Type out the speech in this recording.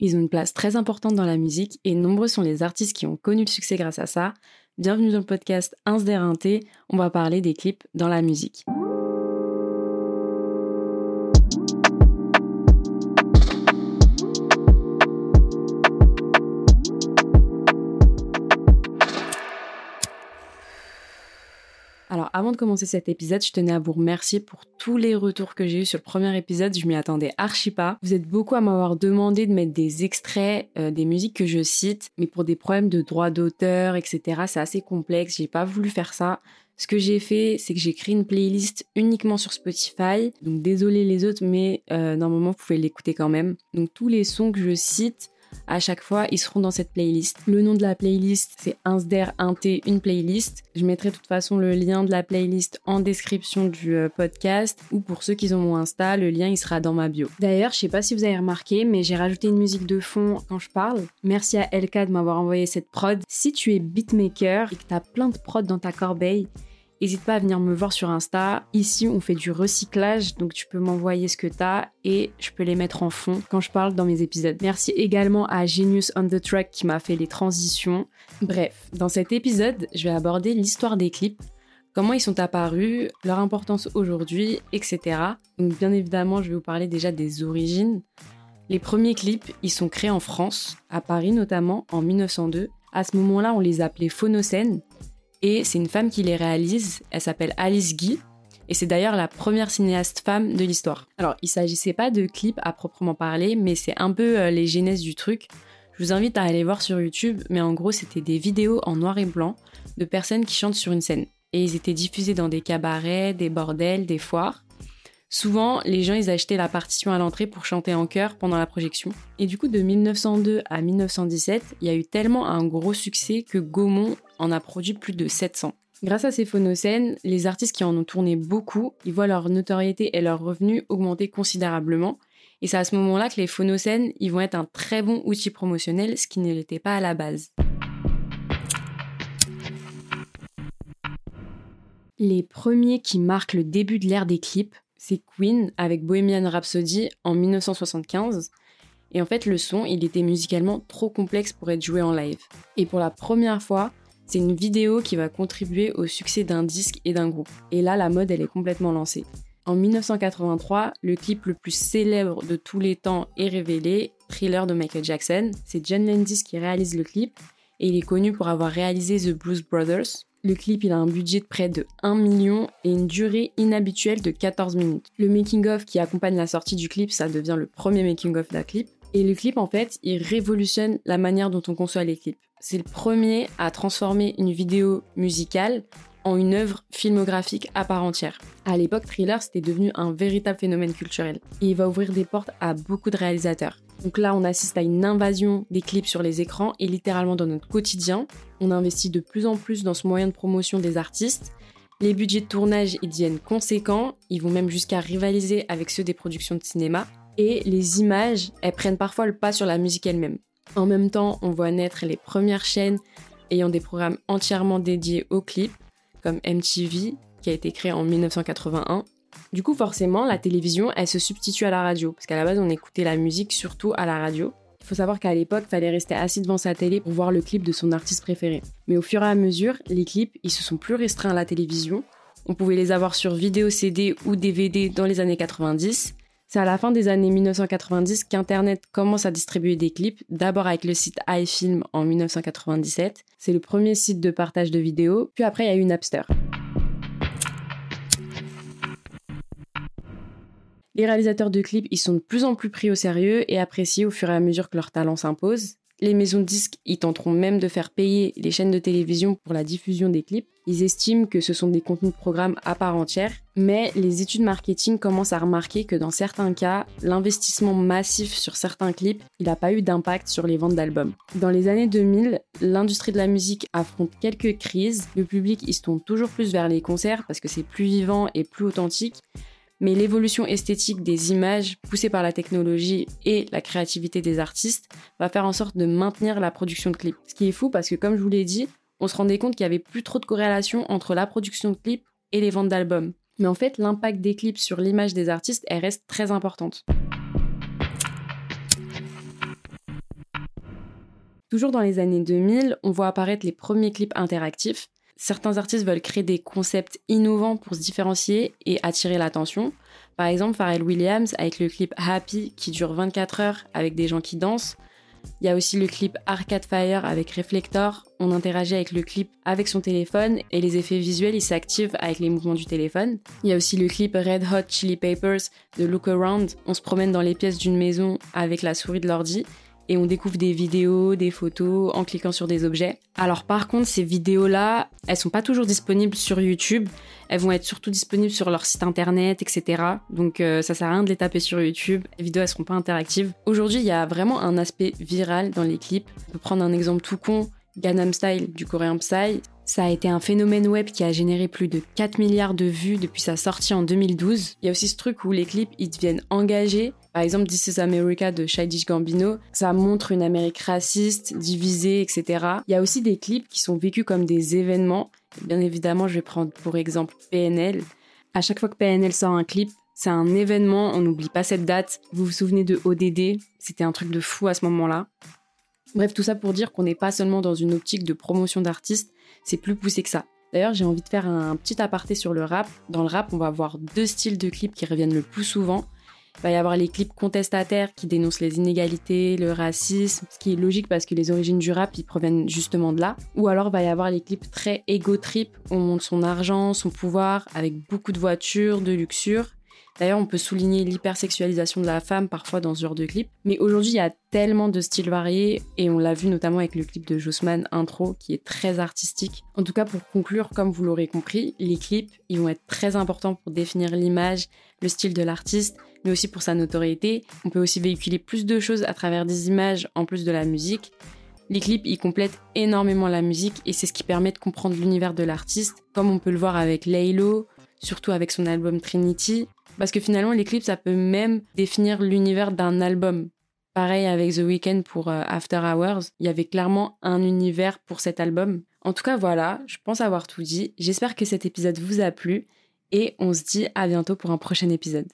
Ils ont une place très importante dans la musique et nombreux sont les artistes qui ont connu le succès grâce à ça. Bienvenue dans le podcast Ins on va parler des clips dans la musique. Avant de commencer cet épisode, je tenais à vous remercier pour tous les retours que j'ai eu sur le premier épisode. Je m'y attendais archi pas. Vous êtes beaucoup à m'avoir demandé de mettre des extraits euh, des musiques que je cite, mais pour des problèmes de droit d'auteur, etc. C'est assez complexe. J'ai pas voulu faire ça. Ce que j'ai fait, c'est que j'ai créé une playlist uniquement sur Spotify. Donc désolé les autres, mais euh, normalement vous pouvez l'écouter quand même. Donc tous les sons que je cite, à chaque fois, ils seront dans cette playlist. Le nom de la playlist, c'est Insder Inté, une playlist. Je mettrai de toute façon le lien de la playlist en description du euh, podcast ou pour ceux qui ont mon Insta, le lien il sera dans ma bio. D'ailleurs, je sais pas si vous avez remarqué, mais j'ai rajouté une musique de fond quand je parle. Merci à LK de m'avoir envoyé cette prod. Si tu es beatmaker et que tu as plein de prod dans ta corbeille, N'hésite pas à venir me voir sur Insta. Ici, on fait du recyclage, donc tu peux m'envoyer ce que tu as et je peux les mettre en fond quand je parle dans mes épisodes. Merci également à Genius on the Track qui m'a fait les transitions. Bref, dans cet épisode, je vais aborder l'histoire des clips, comment ils sont apparus, leur importance aujourd'hui, etc. Donc bien évidemment, je vais vous parler déjà des origines. Les premiers clips, ils sont créés en France, à Paris notamment, en 1902. À ce moment-là, on les appelait phonocènes et c'est une femme qui les réalise. Elle s'appelle Alice Guy. Et c'est d'ailleurs la première cinéaste femme de l'histoire. Alors, il s'agissait pas de clips à proprement parler, mais c'est un peu euh, les genèses du truc. Je vous invite à aller voir sur YouTube, mais en gros, c'était des vidéos en noir et blanc de personnes qui chantent sur une scène. Et ils étaient diffusés dans des cabarets, des bordels, des foires. Souvent, les gens, ils achetaient la partition à l'entrée pour chanter en chœur pendant la projection. Et du coup, de 1902 à 1917, il y a eu tellement un gros succès que Gaumont en a produit plus de 700. Grâce à ces phonocènes, les artistes qui en ont tourné beaucoup, ils voient leur notoriété et leurs revenus augmenter considérablement. Et c'est à ce moment-là que les phonocènes, ils vont être un très bon outil promotionnel, ce qui ne l'était pas à la base. Les premiers qui marquent le début de l'ère des clips, c'est Queen avec Bohemian Rhapsody en 1975. Et en fait, le son, il était musicalement trop complexe pour être joué en live. Et pour la première fois, c'est une vidéo qui va contribuer au succès d'un disque et d'un groupe. Et là, la mode, elle est complètement lancée. En 1983, le clip le plus célèbre de tous les temps est révélé, Thriller de Michael Jackson. C'est John Landis qui réalise le clip et il est connu pour avoir réalisé The Blues Brothers. Le clip, il a un budget de près de 1 million et une durée inhabituelle de 14 minutes. Le making-of qui accompagne la sortie du clip, ça devient le premier making-of d'un clip. Et le clip, en fait, il révolutionne la manière dont on conçoit les clips. C'est le premier à transformer une vidéo musicale en une œuvre filmographique à part entière. À l'époque, Thriller, c'était devenu un véritable phénomène culturel. Et il va ouvrir des portes à beaucoup de réalisateurs. Donc là, on assiste à une invasion des clips sur les écrans et littéralement dans notre quotidien. On investit de plus en plus dans ce moyen de promotion des artistes. Les budgets de tournage, ils deviennent conséquents. Ils vont même jusqu'à rivaliser avec ceux des productions de cinéma et les images, elles prennent parfois le pas sur la musique elle-même. En même temps, on voit naître les premières chaînes ayant des programmes entièrement dédiés aux clips, comme MTV, qui a été créé en 1981. Du coup, forcément, la télévision, elle se substitue à la radio, parce qu'à la base, on écoutait la musique surtout à la radio. Il faut savoir qu'à l'époque, fallait rester assis devant sa télé pour voir le clip de son artiste préféré. Mais au fur et à mesure, les clips, ils se sont plus restreints à la télévision. On pouvait les avoir sur vidéo CD ou DVD dans les années 90, c'est à la fin des années 1990 qu'Internet commence à distribuer des clips, d'abord avec le site iFilm en 1997. C'est le premier site de partage de vidéos, puis après il y a eu Napster. Les réalisateurs de clips, ils sont de plus en plus pris au sérieux et appréciés au fur et à mesure que leur talent s'impose. Les maisons de disques, ils tenteront même de faire payer les chaînes de télévision pour la diffusion des clips. Ils estiment que ce sont des contenus de programme à part entière, mais les études marketing commencent à remarquer que dans certains cas, l'investissement massif sur certains clips, n'a pas eu d'impact sur les ventes d'albums. Dans les années 2000, l'industrie de la musique affronte quelques crises. Le public, se tourne toujours plus vers les concerts parce que c'est plus vivant et plus authentique mais l'évolution esthétique des images poussée par la technologie et la créativité des artistes va faire en sorte de maintenir la production de clips. Ce qui est fou parce que comme je vous l'ai dit, on se rendait compte qu'il n'y avait plus trop de corrélation entre la production de clips et les ventes d'albums. Mais en fait, l'impact des clips sur l'image des artistes, reste très importante. Toujours dans les années 2000, on voit apparaître les premiers clips interactifs. Certains artistes veulent créer des concepts innovants pour se différencier et attirer l'attention. Par exemple, Pharrell Williams avec le clip Happy qui dure 24 heures avec des gens qui dansent. Il y a aussi le clip Arcade Fire avec Reflector. On interagit avec le clip avec son téléphone et les effets visuels ils s'activent avec les mouvements du téléphone. Il y a aussi le clip Red Hot Chili Peppers de Look Around. On se promène dans les pièces d'une maison avec la souris de l'ordi et on découvre des vidéos, des photos en cliquant sur des objets. Alors par contre, ces vidéos-là, elles sont pas toujours disponibles sur YouTube. Elles vont être surtout disponibles sur leur site internet, etc. Donc euh, ça sert à rien de les taper sur YouTube. Les vidéos, elles seront pas interactives. Aujourd'hui, il y a vraiment un aspect viral dans les clips. On peut prendre un exemple tout con. Gangnam Style du coréen Psy. Ça a été un phénomène web qui a généré plus de 4 milliards de vues depuis sa sortie en 2012. Il y a aussi ce truc où les clips, ils deviennent engagés par exemple, This is America de Childish Gambino, ça montre une Amérique raciste, divisée, etc. Il y a aussi des clips qui sont vécus comme des événements. Bien évidemment, je vais prendre pour exemple PNL. À chaque fois que PNL sort un clip, c'est un événement, on n'oublie pas cette date. Vous vous souvenez de ODD C'était un truc de fou à ce moment-là. Bref, tout ça pour dire qu'on n'est pas seulement dans une optique de promotion d'artistes, c'est plus poussé que ça. D'ailleurs, j'ai envie de faire un petit aparté sur le rap. Dans le rap, on va avoir deux styles de clips qui reviennent le plus souvent. Il va y avoir les clips contestataires qui dénoncent les inégalités, le racisme, ce qui est logique parce que les origines du rap, ils proviennent justement de là. Ou alors, va y avoir les clips très ego trip, où on montre son argent, son pouvoir, avec beaucoup de voitures, de luxure. D'ailleurs, on peut souligner l'hypersexualisation de la femme parfois dans ce genre de clip. Mais aujourd'hui, il y a tellement de styles variés et on l'a vu notamment avec le clip de Jossman Intro qui est très artistique. En tout cas, pour conclure, comme vous l'aurez compris, les clips, ils vont être très importants pour définir l'image, le style de l'artiste, mais aussi pour sa notoriété. On peut aussi véhiculer plus de choses à travers des images en plus de la musique. Les clips, ils complètent énormément la musique et c'est ce qui permet de comprendre l'univers de l'artiste, comme on peut le voir avec Laylo, surtout avec son album Trinity, parce que finalement, les clips, ça peut même définir l'univers d'un album. Pareil avec The Weeknd pour euh, After Hours, il y avait clairement un univers pour cet album. En tout cas, voilà, je pense avoir tout dit. J'espère que cet épisode vous a plu et on se dit à bientôt pour un prochain épisode.